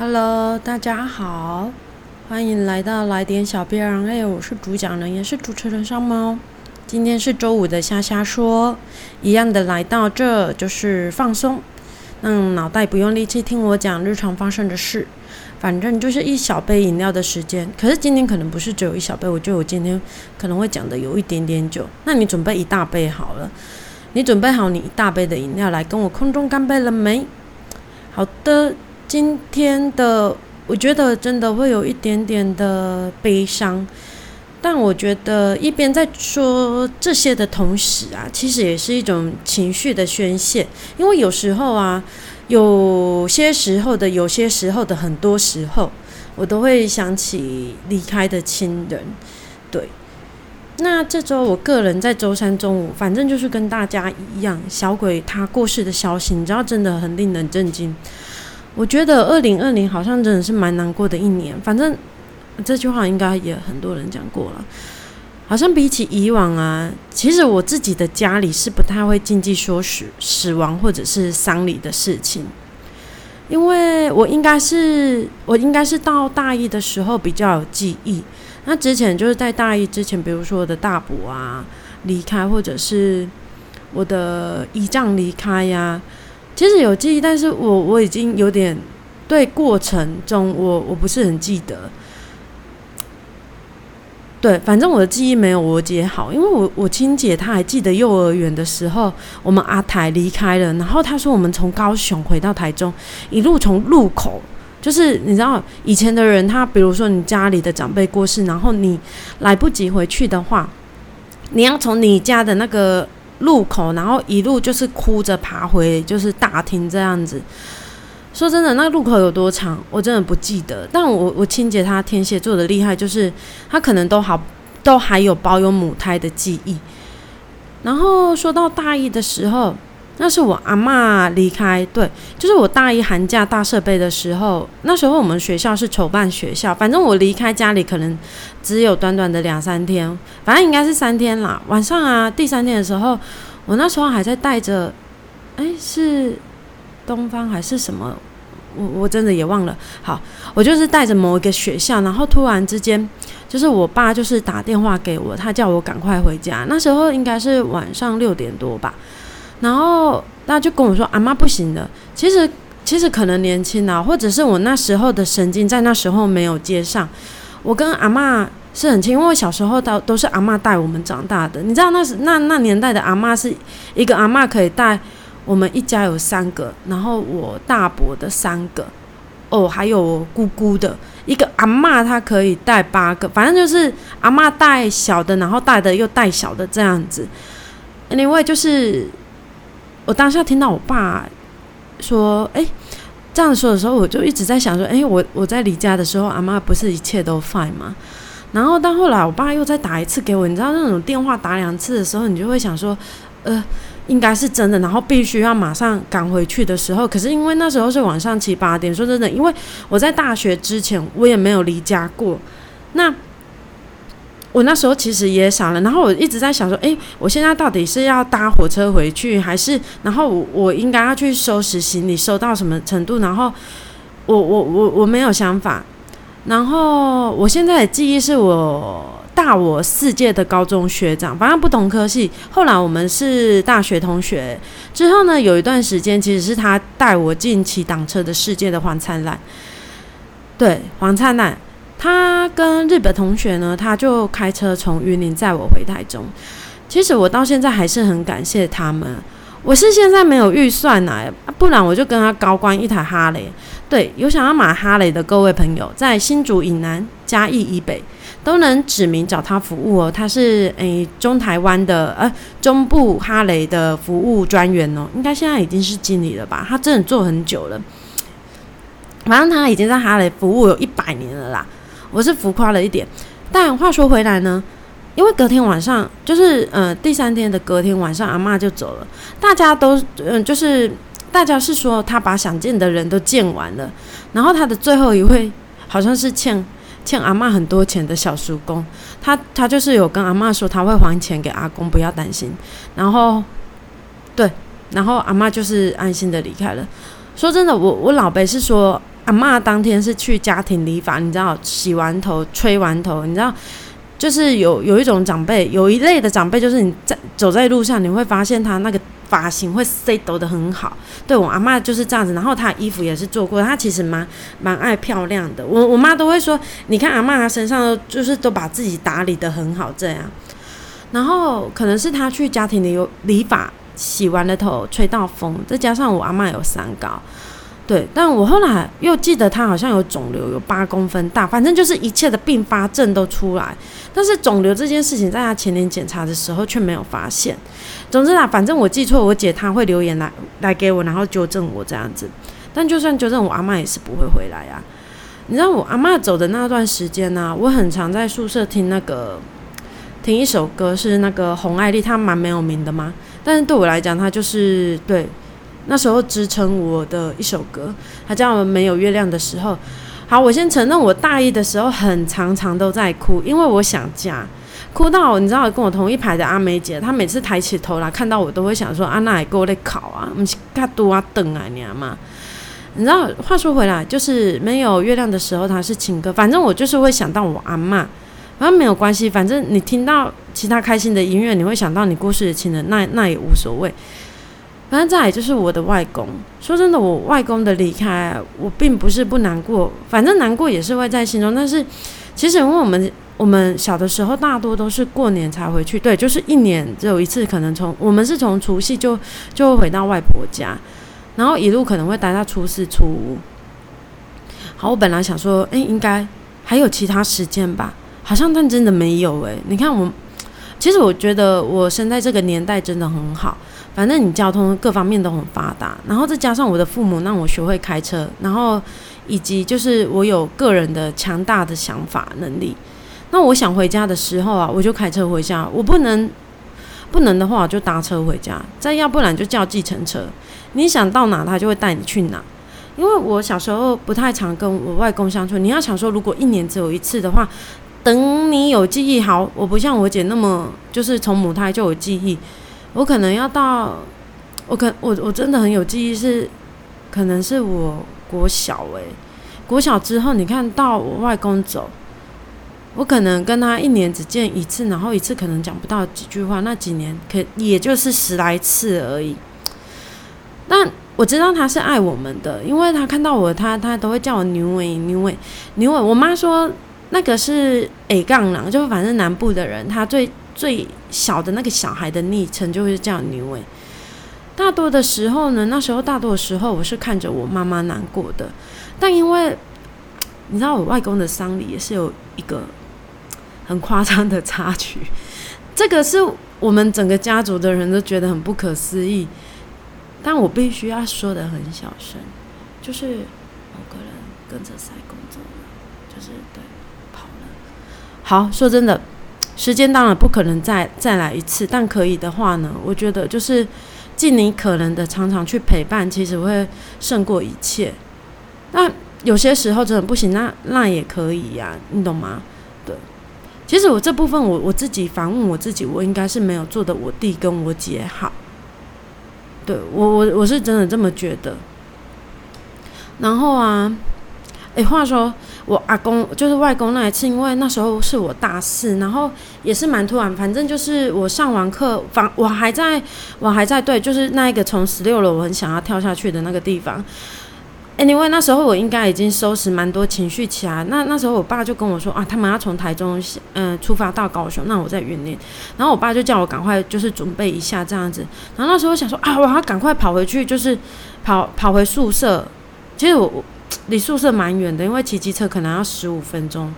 Hello，大家好，欢迎来到来点小编儿。哎，我是主讲人，也是主持人上猫。今天是周五的虾虾说，一样的来到这就是放松，让脑袋不用力气听我讲日常发生的事。反正就是一小杯饮料的时间，可是今天可能不是只有一小杯，我觉得我今天可能会讲的有一点点久。那你准备一大杯好了，你准备好你一大杯的饮料来跟我空中干杯了没？好的，今天的我觉得真的会有一点点的悲伤，但我觉得一边在说这些的同时啊，其实也是一种情绪的宣泄，因为有时候啊。有些时候的，有些时候的，很多时候，我都会想起离开的亲人。对，那这周我个人在周三中午，反正就是跟大家一样，小鬼他过世的消息，你知道，真的很令人震惊。我觉得二零二零好像真的是蛮难过的一年，反正这句话应该也很多人讲过了。好像比起以往啊，其实我自己的家里是不太会禁忌说死死亡或者是丧礼的事情，因为我应该是我应该是到大一的时候比较有记忆。那之前就是在大一之前，比如说我的大伯啊离开，或者是我的姨丈离开呀，其实有记忆，但是我我已经有点对过程中我我不是很记得。对，反正我的记忆没有我姐好，因为我我亲姐她还记得幼儿园的时候，我们阿台离开了，然后她说我们从高雄回到台中，一路从路口，就是你知道以前的人，他比如说你家里的长辈过世，然后你来不及回去的话，你要从你家的那个路口，然后一路就是哭着爬回就是大厅这样子。说真的，那路口有多长，我真的不记得。但我我亲姐她天蝎座的厉害，就是她可能都好都还有保有母胎的记忆。然后说到大一的时候，那是我阿妈离开，对，就是我大一寒假大设备的时候。那时候我们学校是筹办学校，反正我离开家里可能只有短短的两三天，反正应该是三天啦。晚上啊，第三天的时候，我那时候还在带着，哎，是东方还是什么？我我真的也忘了。好，我就是带着某一个学校，然后突然之间，就是我爸就是打电话给我，他叫我赶快回家。那时候应该是晚上六点多吧，然后他就跟我说：“阿妈不行了。”其实其实可能年轻啊，或者是我那时候的神经在那时候没有接上。我跟阿妈是很亲，因为我小时候都都是阿妈带我们长大的。你知道那时那那年代的阿妈是一个阿妈可以带。我们一家有三个，然后我大伯的三个，哦，还有我姑姑的一个阿妈，她可以带八个，反正就是阿妈带小的，然后带的又带小的这样子。另外就是我当下听到我爸说，哎，这样说的时候，我就一直在想说，哎，我我在离家的时候，阿妈不是一切都 fine 吗？然后到后来，我爸又再打一次给我，你知道那种电话打两次的时候，你就会想说，呃。应该是真的，然后必须要马上赶回去的时候，可是因为那时候是晚上七八点，说真的，因为我在大学之前我也没有离家过，那我那时候其实也傻了，然后我一直在想说，哎，我现在到底是要搭火车回去，还是然后我我应该要去收拾行李，收到什么程度？然后我我我我没有想法，然后我现在的记忆是我。大我四届的高中学长，反正不同科系。后来我们是大学同学，之后呢，有一段时间其实是他带我进骑挡车的世界的黄灿烂。对，黄灿烂，他跟日本同学呢，他就开车从云林载我回台中。其实我到现在还是很感谢他们。我是现在没有预算呐，不然我就跟他高官一台哈雷。对，有想要买哈雷的各位朋友，在新竹以南、嘉义以北。都能指名找他服务哦，他是诶中台湾的呃中部哈雷的服务专员哦，应该现在已经是经理了吧？他真的做很久了，反正他已经在哈雷服务有一百年了啦。我是浮夸了一点，但话说回来呢，因为隔天晚上就是呃第三天的隔天晚上，阿妈就走了，大家都嗯就是大家是说他把想见的人都见完了，然后他的最后一位好像是欠。欠阿妈很多钱的小叔公，他他就是有跟阿妈说他会还钱给阿公，不要担心。然后，对，然后阿妈就是安心的离开了。说真的，我我老辈是说阿妈当天是去家庭理发，你知道，洗完头、吹完头，你知道，就是有有一种长辈，有一类的长辈，就是你在走在路上，你会发现他那个发型会 set 得很好。对我阿妈就是这样子，然后她衣服也是做过，她其实蛮蛮爱漂亮的。我我妈都会说，你看阿妈她身上就是都把自己打理得很好，这样。然后可能是她去家庭里有理发，洗完了头，吹到风，再加上我阿妈有三高。对，但我后来又记得他好像有肿瘤，有八公分大，反正就是一切的并发症都出来。但是肿瘤这件事情，在他前年检查的时候却没有发现。总之啊，反正我记错，我姐她会留言来来给我，然后纠正我这样子。但就算纠正我阿妈也是不会回来啊。你知道我阿妈走的那段时间呢，我很常在宿舍听那个听一首歌，是那个洪爱丽，她蛮没有名的嘛。但是对我来讲，她就是对。那时候支撑我的一首歌，它叫《没有月亮的时候》。好，我先承认，我大一的时候很常常都在哭，因为我想家，哭到你知道，跟我同一排的阿梅姐，她每次抬起头来看到我，都会想说：“啊，那也给我在考啊，不是他多啊等啊你嘛。”你知道，话说回来，就是没有月亮的时候，它是情歌，反正我就是会想到我阿妈，反正没有关系，反正你听到其他开心的音乐，你会想到你故事的情人，那那也无所谓。反正再来就是我的外公。说真的，我外公的离开，我并不是不难过，反正难过也是会在心中。但是，其实因为我们我们小的时候大多都是过年才回去，对，就是一年只有一次，可能从我们是从除夕就就会回到外婆家，然后一路可能会待到初四初五。好，我本来想说，哎，应该还有其他时间吧，好像但真的没有哎。你看我，其实我觉得我生在这个年代真的很好。反正你交通各方面都很发达，然后再加上我的父母让我学会开车，然后以及就是我有个人的强大的想法能力。那我想回家的时候啊，我就开车回家；我不能不能的话，我就搭车回家；再要不然就叫计程车。你想到哪，他就会带你去哪。因为我小时候不太常跟我外公相处，你要想说，如果一年只有一次的话，等你有记忆好，我不像我姐那么就是从母胎就有记忆。我可能要到，我可我我真的很有记忆，是可能是我国小诶，国小之后，你看到我外公走，我可能跟他一年只见一次，然后一次可能讲不到几句话，那几年可也就是十来次而已。但我知道他是爱我们的，因为他看到我，他他都会叫我牛伟牛伟牛伟。我妈说那个是 A 杠狼，就反正南部的人，他最。最小的那个小孩的昵称就会叫牛伟。大多的时候呢，那时候大多的时候我是看着我妈妈难过的，但因为你知道我外公的丧礼也是有一个很夸张的插曲，这个是我们整个家族的人都觉得很不可思议，但我必须要说的很小声，就是某个人跟着赛公走了，就是对跑了。好，说真的。时间当然不可能再再来一次，但可以的话呢，我觉得就是尽你可能的常常去陪伴，其实会胜过一切。那有些时候真的不行，那那也可以呀，你懂吗？对，其实我这部分我我自己反问我自己，我应该是没有做的我弟跟我姐好。对我我我是真的这么觉得。然后啊，诶，话说。我阿公就是外公那一次，因为那时候是我大四，然后也是蛮突然。反正就是我上完课，反我还在，我还在对，就是那一个从十六楼我很想要跳下去的那个地方。Anyway，那时候我应该已经收拾蛮多情绪起来。那那时候我爸就跟我说啊，他们要从台中嗯出发到高雄，那我在云林。然后我爸就叫我赶快就是准备一下这样子。然后那时候我想说啊，我要赶快跑回去，就是跑跑回宿舍。其实我。离宿舍蛮远的，因为骑机车可能要十五分钟。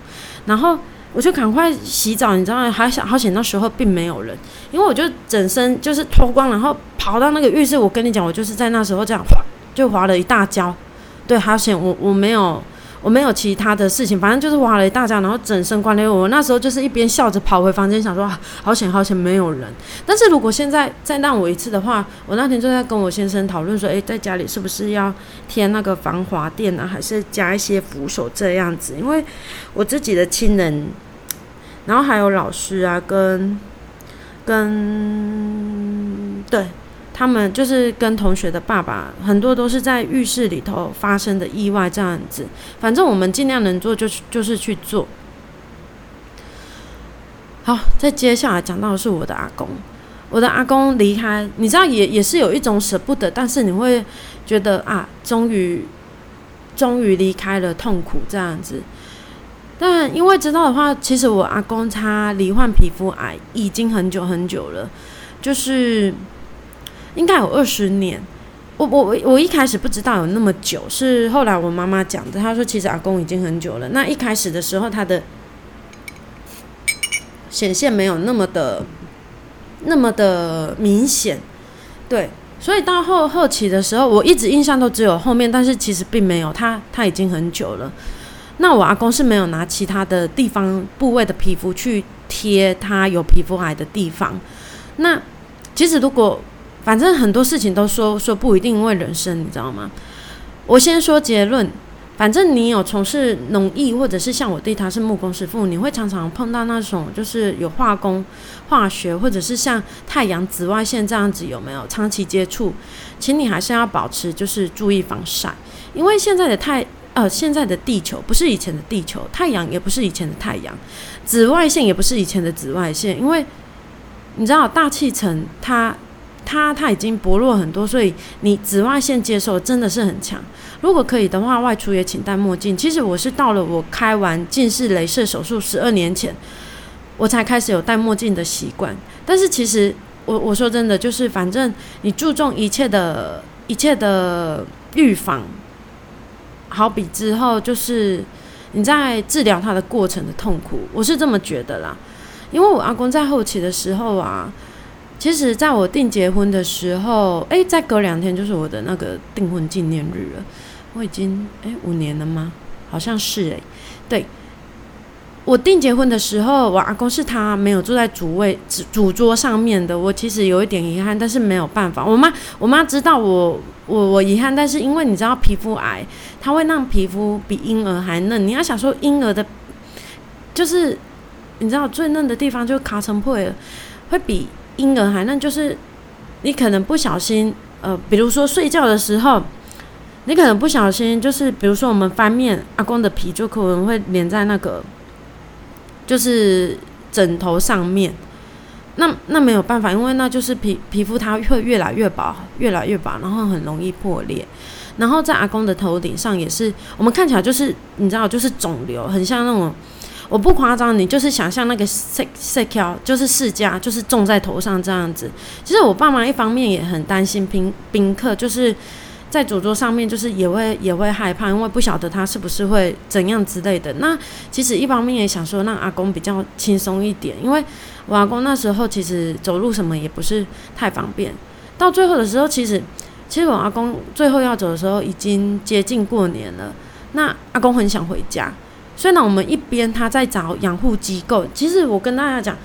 然后我就赶快洗澡，你知道吗？还想好险，那时候并没有人，因为我就整身就是脱光，然后跑到那个浴室。我跟你讲，我就是在那时候这样滑，就滑了一大跤。对，好险，我我没有。我没有其他的事情，反正就是哇了一大家，然后整身关联。我那时候就是一边笑着跑回房间，想说啊好险好险没有人。但是如果现在再让我一次的话，我那天就在跟我先生讨论说，诶，在家里是不是要贴那个防滑垫啊，还是加一些扶手这样子？因为我自己的亲人，然后还有老师啊，跟跟对。他们就是跟同学的爸爸，很多都是在浴室里头发生的意外这样子。反正我们尽量能做就就是去做。好，再接下来讲到的是我的阿公，我的阿公离开，你知道也也是有一种舍不得，但是你会觉得啊，终于终于离开了，痛苦这样子。但因为知道的话，其实我阿公他罹患皮肤癌已经很久很久了，就是应该有二十年。我我我我一开始不知道有那么久，是后来我妈妈讲的。她说其实阿公已经很久了。那一开始的时候，他的显现没有那么的那么的明显，对，所以到后后期的时候，我一直印象都只有后面，但是其实并没有，他他已经很久了。那我阿公是没有拿其他的地方部位的皮肤去贴他有皮肤癌的地方。那其实如果反正很多事情都说说不一定因为人生，你知道吗？我先说结论。反正你有从事农艺，或者是像我弟他是木工师傅，你会常常碰到那种就是有化工、化学，或者是像太阳紫外线这样子，有没有长期接触？请你还是要保持就是注意防晒，因为现在的太呃现在的地球不是以前的地球，太阳也不是以前的太阳，紫外线也不是以前的紫外线，因为你知道大气层它。它它已经薄弱很多，所以你紫外线接受真的是很强。如果可以的话，外出也请戴墨镜。其实我是到了我开完近视雷射手术十二年前，我才开始有戴墨镜的习惯。但是其实我我说真的，就是反正你注重一切的一切的预防，好比之后就是你在治疗它的过程的痛苦，我是这么觉得啦。因为我阿公在后期的时候啊。其实，在我订结婚的时候，哎，再隔两天就是我的那个订婚纪念日了。我已经哎五年了吗？好像是哎。对，我订结婚的时候，我阿公是他没有坐在主位主主桌上面的。我其实有一点遗憾，但是没有办法。我妈我妈知道我我我遗憾，但是因为你知道皮肤癌，它会让皮肤比婴儿还嫩。你要想说婴儿的，就是你知道最嫩的地方就卡成破了，会比。婴儿还那就是你可能不小心，呃，比如说睡觉的时候，你可能不小心，就是比如说我们翻面，阿公的皮就可能会粘在那个就是枕头上面。那那没有办法，因为那就是皮皮肤它会越来越薄，越来越薄，然后很容易破裂。然后在阿公的头顶上也是，我们看起来就是你知道，就是肿瘤，很像那种。我不夸张，你就是想象那个塞塞条，就是世家，就是种在头上这样子。其实我爸妈一方面也很担心宾宾客，就是在主桌上面，就是也会也会害怕，因为不晓得他是不是会怎样之类的。那其实一方面也想说让阿公比较轻松一点，因为我阿公那时候其实走路什么也不是太方便。到最后的时候，其实其实我阿公最后要走的时候已经接近过年了，那阿公很想回家。所以呢，我们一边他在找养护机构。其实我跟大家讲，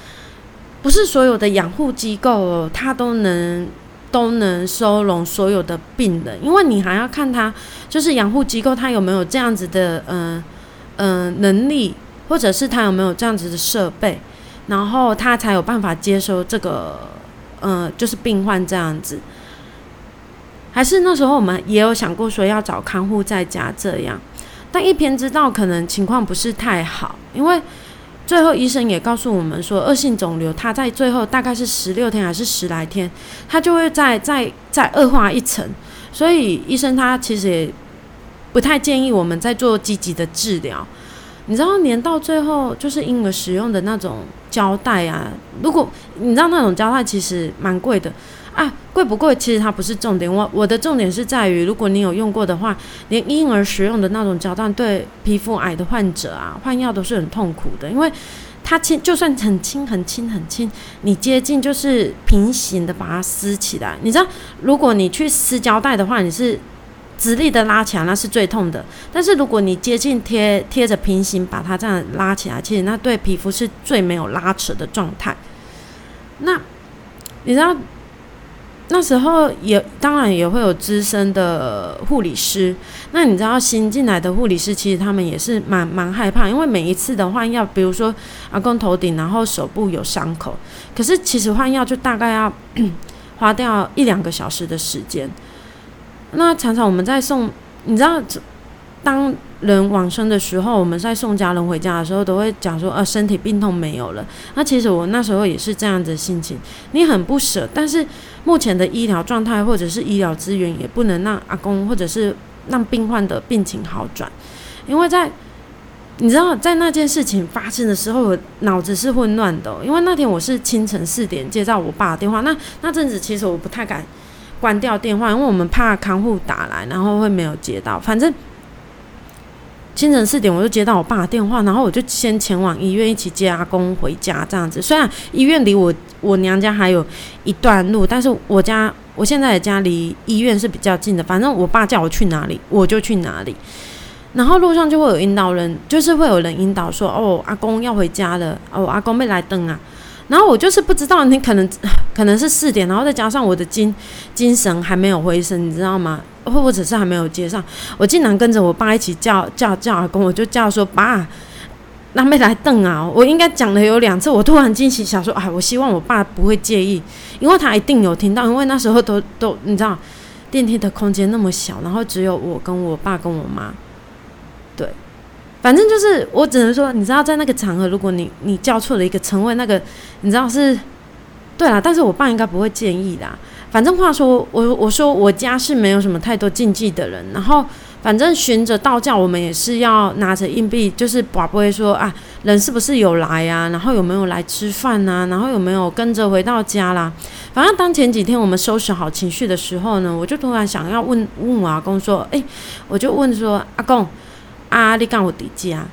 不是所有的养护机构他都能都能收容所有的病人，因为你还要看他就是养护机构他有没有这样子的嗯嗯能力，或者是他有没有这样子的设备，然后他才有办法接收这个嗯就是病患这样子。还是那时候我们也有想过说要找看护在家这样。但一偏知道可能情况不是太好，因为最后医生也告诉我们说，恶性肿瘤它在最后大概是十六天还是十来天，它就会再再再恶化一层，所以医生他其实也不太建议我们在做积极的治疗。你知道，连到最后就是婴儿使用的那种胶带啊，如果你知道那种胶带其实蛮贵的。啊，贵不贵？其实它不是重点。我我的重点是在于，如果你有用过的话，连婴儿使用的那种胶带，对皮肤癌的患者啊，换药都是很痛苦的，因为它轻，就算很轻很轻很轻，你接近就是平行的把它撕起来。你知道，如果你去撕胶带的话，你是直立的拉起来，那是最痛的。但是如果你接近贴贴着平行把它这样拉起来，其实那对皮肤是最没有拉扯的状态。那你知道？那时候也当然也会有资深的护理师，那你知道新进来的护理师其实他们也是蛮蛮害怕，因为每一次的换药，比如说阿公头顶然后手部有伤口，可是其实换药就大概要 花掉一两个小时的时间。那常常我们在送，你知道，当人往生的时候，我们在送家人回家的时候，都会讲说，呃，身体病痛没有了。那其实我那时候也是这样子心情，你很不舍，但是目前的医疗状态或者是医疗资源也不能让阿公或者是让病患的病情好转，因为在你知道，在那件事情发生的时候，我脑子是混乱的，因为那天我是清晨四点接到我爸的电话，那那阵子其实我不太敢关掉电话，因为我们怕看护打来，然后会没有接到。反正清晨四点我就接到我爸的电话，然后我就先前往医院一起接阿公回家这样子。虽然医院离我我娘家还有一段路，但是我家我现在的家离医院是比较近的。反正我爸叫我去哪里，我就去哪里。然后路上就会有引导人，就是会有人引导说：“哦，阿公要回家了，哦，阿公没来登啊。”然后我就是不知道，你可能可能是四点，然后再加上我的精精神还没有回神，你知道吗？或者是还没有接上，我竟然跟着我爸一起叫叫叫阿公，我就叫说：“爸，那没来登啊！”我应该讲了有两次，我突然惊喜，想说：“啊，我希望我爸不会介意，因为他一定有听到，因为那时候都都你知道，电梯的空间那么小，然后只有我跟我爸跟我妈。”对，反正就是我只能说，你知道，在那个场合，如果你你叫错了一个称谓，那个你知道是，对啦，但是我爸应该不会介意的。反正话说，我我说我家是没有什么太多禁忌的人，然后反正循着道教，我们也是要拿着硬币，就是宝不会说啊，人是不是有来啊？然后有没有来吃饭呐？然后有没有跟着回到家啦？反正当前几天我们收拾好情绪的时候呢，我就突然想要问问我阿公说，哎，我就问说阿公。啊！你干我底家，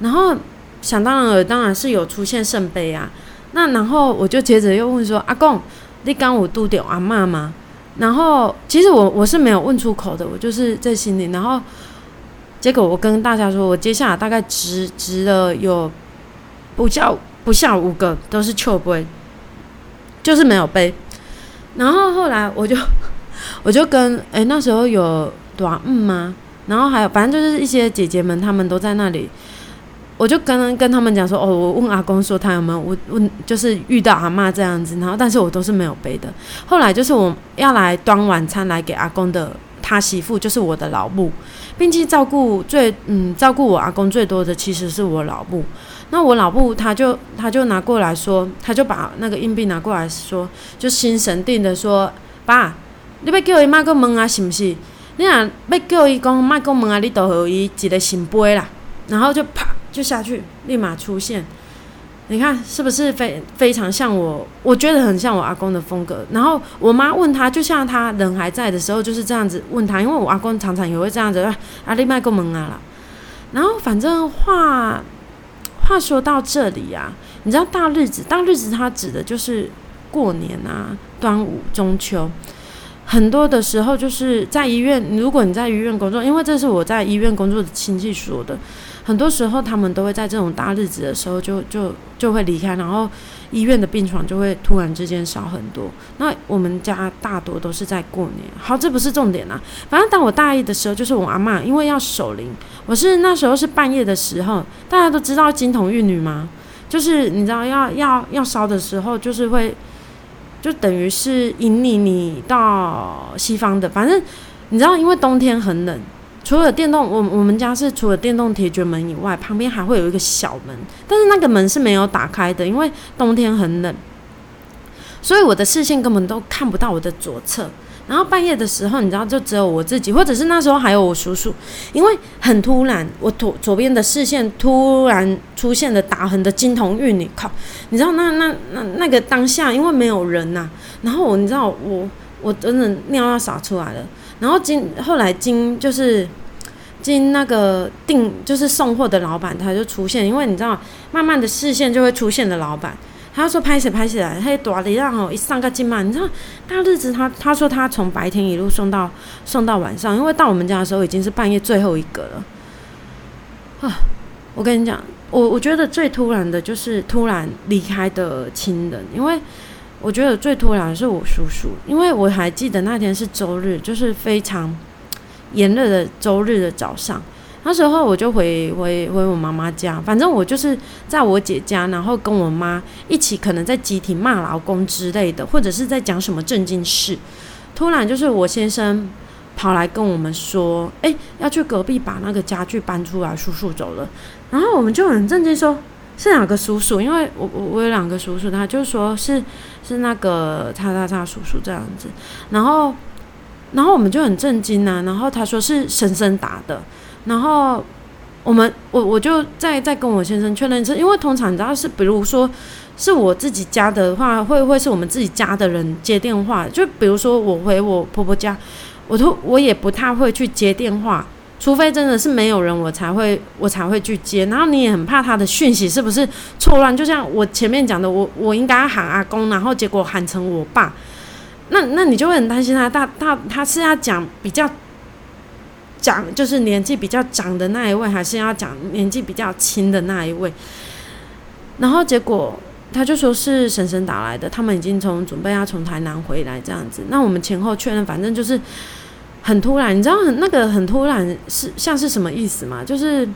然后想当然了，当然是有出现圣杯啊。那然后我就接着又问说：“阿公，你刚我度掉阿妈吗？”然后其实我我是没有问出口的，我就是在心里。然后结果我跟大家说，我接下来大概值值了有不叫不下五个都是秋杯，就是没有杯。然后后来我就 我就跟哎那时候有短嗯吗？然后还有，反正就是一些姐姐们，她们都在那里。我就跟跟他们讲说，哦，我问阿公说他有没有我问，就是遇到阿妈这样子。然后，但是我都是没有背的。后来就是我要来端晚餐来给阿公的，他媳妇就是我的老母，并且照顾最嗯照顾我阿公最多的其实是我老母。那我老母他就他就拿过来说，他就把那个硬币拿过来说，就心神定的说，爸，你要叫伊妈个问啊，是不是？你若要叫伊讲，莫个问啊，你都互伊一个圣杯啦，然后就啪就下去，立马出现。你看是不是非非常像我？我觉得很像我阿公的风格。然后我妈问他，就像他人还在的时候就是这样子问他，因为我阿公常常也会这样子，啊，你莫讲问啊啦。然后反正话话说到这里啊，你知道大日子，大日子它指的就是过年啊，端午、中秋。很多的时候就是在医院，如果你在医院工作，因为这是我在医院工作的亲戚说的，很多时候他们都会在这种大日子的时候就就就会离开，然后医院的病床就会突然之间少很多。那我们家大多都是在过年，好，这不是重点啊。反正当我大一的时候，就是我阿妈因为要守灵，我是那时候是半夜的时候，大家都知道金童玉女吗？就是你知道要要要烧的时候，就是会。就等于是引领你到西方的，反正你知道，因为冬天很冷，除了电动，我我们家是除了电动铁卷门以外，旁边还会有一个小门，但是那个门是没有打开的，因为冬天很冷，所以我的视线根本都看不到我的左侧。然后半夜的时候，你知道，就只有我自己，或者是那时候还有我叔叔，因为很突然，我左左边的视线突然出现了打横的金童玉女，靠！你知道那那那那个当下，因为没有人呐，然后我你知道我我真的尿要洒出来了，然后经后来经就是经那个订就是送货的老板他就出现，因为你知道慢慢的视线就会出现的老板。他说拍起拍起来，他大力让哦一上个劲嘛，你知道大日子他他说他从白天一路送到送到晚上，因为到我们家的时候已经是半夜最后一个了啊！我跟你讲，我我觉得最突然的就是突然离开的亲人，因为我觉得最突然的是我叔叔，因为我还记得那天是周日，就是非常炎热的周日的早上，那时候我就回回回我妈妈家，反正我就是在我姐家，然后跟我妈一起，可能在集体骂老公之类的，或者是在讲什么正经事。突然就是我先生跑来跟我们说：“哎，要去隔壁把那个家具搬出来，叔叔走了。”然后我们就很震惊，说是哪个叔叔？因为我我我有两个叔叔，他就说是是那个叉叉叉叔叔这样子。然后然后我们就很震惊呐。然后他说是婶婶打的。然后我们我我就再再跟我先生确认一次，因为通常你知道是，比如说是我自己家的话，会不会是我们自己家的人接电话。就比如说我回我婆婆家，我都我也不太会去接电话，除非真的是没有人，我才会我才会去接。然后你也很怕他的讯息是不是错乱，就像我前面讲的，我我应该喊阿公，然后结果喊成我爸，那那你就会很担心他，他他他是要讲比较。讲就是年纪比较长的那一位，还是要讲年纪比较轻的那一位？然后结果他就说是婶婶打来的，他们已经从准备要从台南回来这样子。那我们前后确认，反正就是很突然，你知道很那个很突然是像是什么意思吗？就是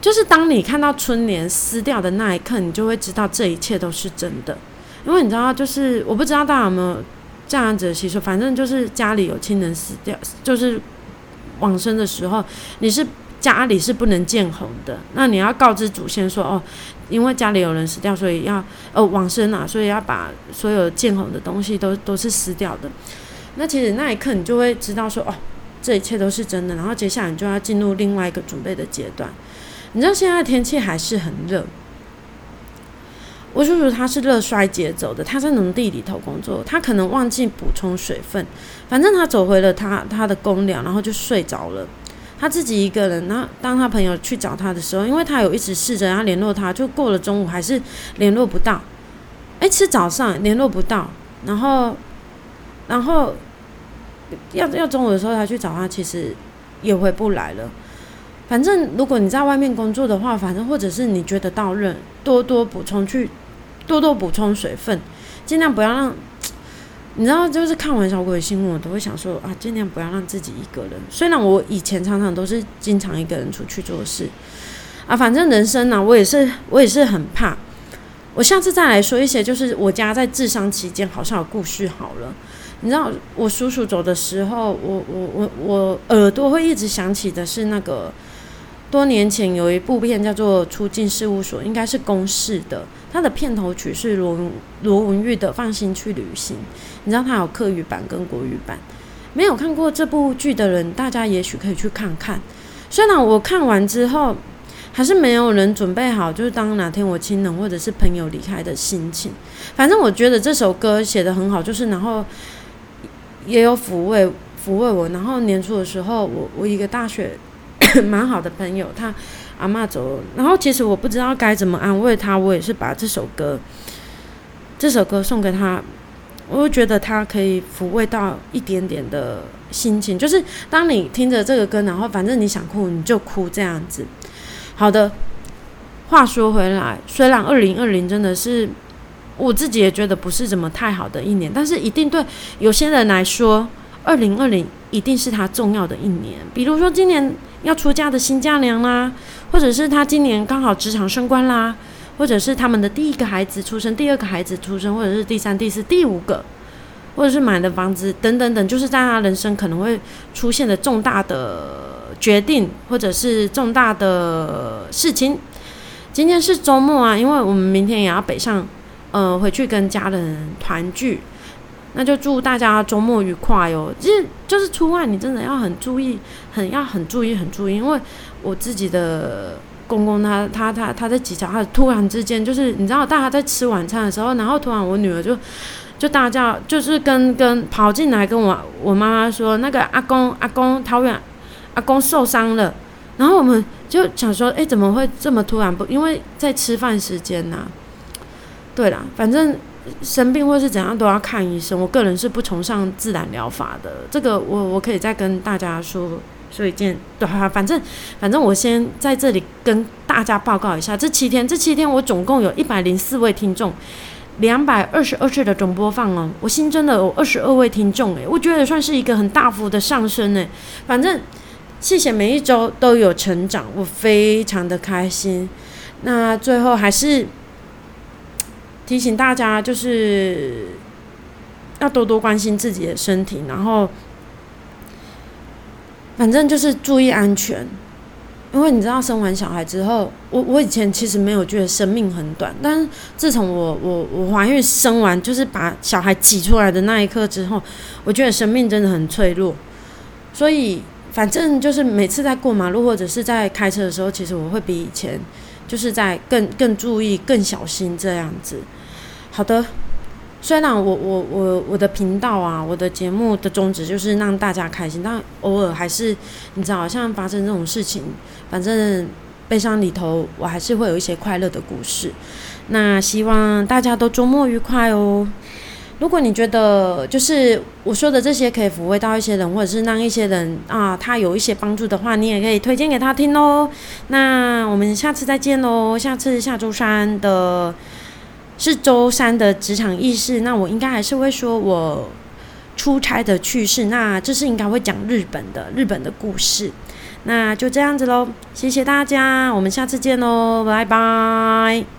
就是当你看到春联撕掉的那一刻，你就会知道这一切都是真的，因为你知道，就是我不知道大家有没有。这样子的习俗，反正就是家里有亲人死掉，就是往生的时候，你是家里是不能见红的。那你要告知祖先说，哦，因为家里有人死掉，所以要呃往生啊，所以要把所有见红的东西都都是撕掉的。那其实那一刻你就会知道说，哦，这一切都是真的。然后接下来你就要进入另外一个准备的阶段。你知道现在天气还是很热。我叔叔他是热衰竭走的，他在农地里头工作，他可能忘记补充水分，反正他走回了他他的公寮，然后就睡着了。他自己一个人，然后当他朋友去找他的时候，因为他有一直试着要联络他，就过了中午还是联络不到。哎，是早上联络不到，然后然后要要中午的时候他去找他，其实也回不来了。反正如果你在外面工作的话，反正或者是你觉得到热，多多补充去。多多补充水分，尽量不要让，你知道，就是看完小鬼的新闻，我都会想说啊，尽量不要让自己一个人。虽然我以前常常都是经常一个人出去做事，啊，反正人生呢，我也是，我也是很怕。我下次再来说一些，就是我家在治伤期间好像有故事好了。你知道，我叔叔走的时候，我我我我耳朵会一直想起的是那个。多年前有一部片叫做《出境事务所》，应该是公式的。它的片头曲是罗罗文玉的《放心去旅行》。你知道它有客语版跟国语版。没有看过这部剧的人，大家也许可以去看看。虽然我看完之后，还是没有人准备好，就是当哪天我亲人或者是朋友离开的心情。反正我觉得这首歌写的很好，就是然后也有抚慰抚慰我。然后年初的时候，我我一个大学。蛮好的朋友，他阿妈走了，然后其实我不知道该怎么安慰他，我也是把这首歌，这首歌送给他，我觉得他可以抚慰到一点点的心情，就是当你听着这个歌，然后反正你想哭你就哭这样子。好的，话说回来，虽然二零二零真的是我自己也觉得不是怎么太好的一年，但是一定对有些人来说，二零二零一定是他重要的一年，比如说今年。要出嫁的新嫁娘啦，或者是他今年刚好职场升官啦，或者是他们的第一个孩子出生，第二个孩子出生，或者是第三、第四、第五个，或者是买的房子等等等，就是在他人生可能会出现的重大的决定，或者是重大的事情。今天是周末啊，因为我们明天也要北上，呃，回去跟家人团聚。那就祝大家周末愉快哟！其实就是出外，你真的要很注意，很要很注意，很注意。因为我自己的公公，他他他他在几脚，他突然之间就是你知道，大家在吃晚餐的时候，然后突然我女儿就就大叫，就是跟跟跑进来跟我我妈妈说，那个阿公阿公桃园阿公受伤了。然后我们就想说，哎，怎么会这么突然？不，因为在吃饭时间呐。对啦，反正。生病或是怎样都要看医生。我个人是不崇尚自然疗法的，这个我我可以再跟大家说说一件。对啊，反正反正我先在这里跟大家报告一下，这七天这七天我总共有一百零四位听众，两百二十二次的总播放哦。我新增的有二十二位听众诶，我觉得算是一个很大幅的上升诶。反正谢谢每一周都有成长，我非常的开心。那最后还是提醒大家，就是要多多关心自己的身体，然后反正就是注意安全。因为你知道，生完小孩之后，我我以前其实没有觉得生命很短，但是自从我我我怀孕生完，就是把小孩挤出来的那一刻之后，我觉得生命真的很脆弱。所以，反正就是每次在过马路或者是在开车的时候，其实我会比以前就是在更更注意、更小心这样子。好的。虽然我我我我的频道啊，我的节目的宗旨就是让大家开心，但偶尔还是你知道，像发生这种事情，反正悲伤里头我还是会有一些快乐的故事。那希望大家都周末愉快哦。如果你觉得就是我说的这些可以抚慰到一些人，或者是让一些人啊他有一些帮助的话，你也可以推荐给他听哦。那我们下次再见喽，下次下周三的。是周三的职场意识，那我应该还是会说我出差的趣事，那这是应该会讲日本的日本的故事，那就这样子喽，谢谢大家，我们下次见喽，拜拜。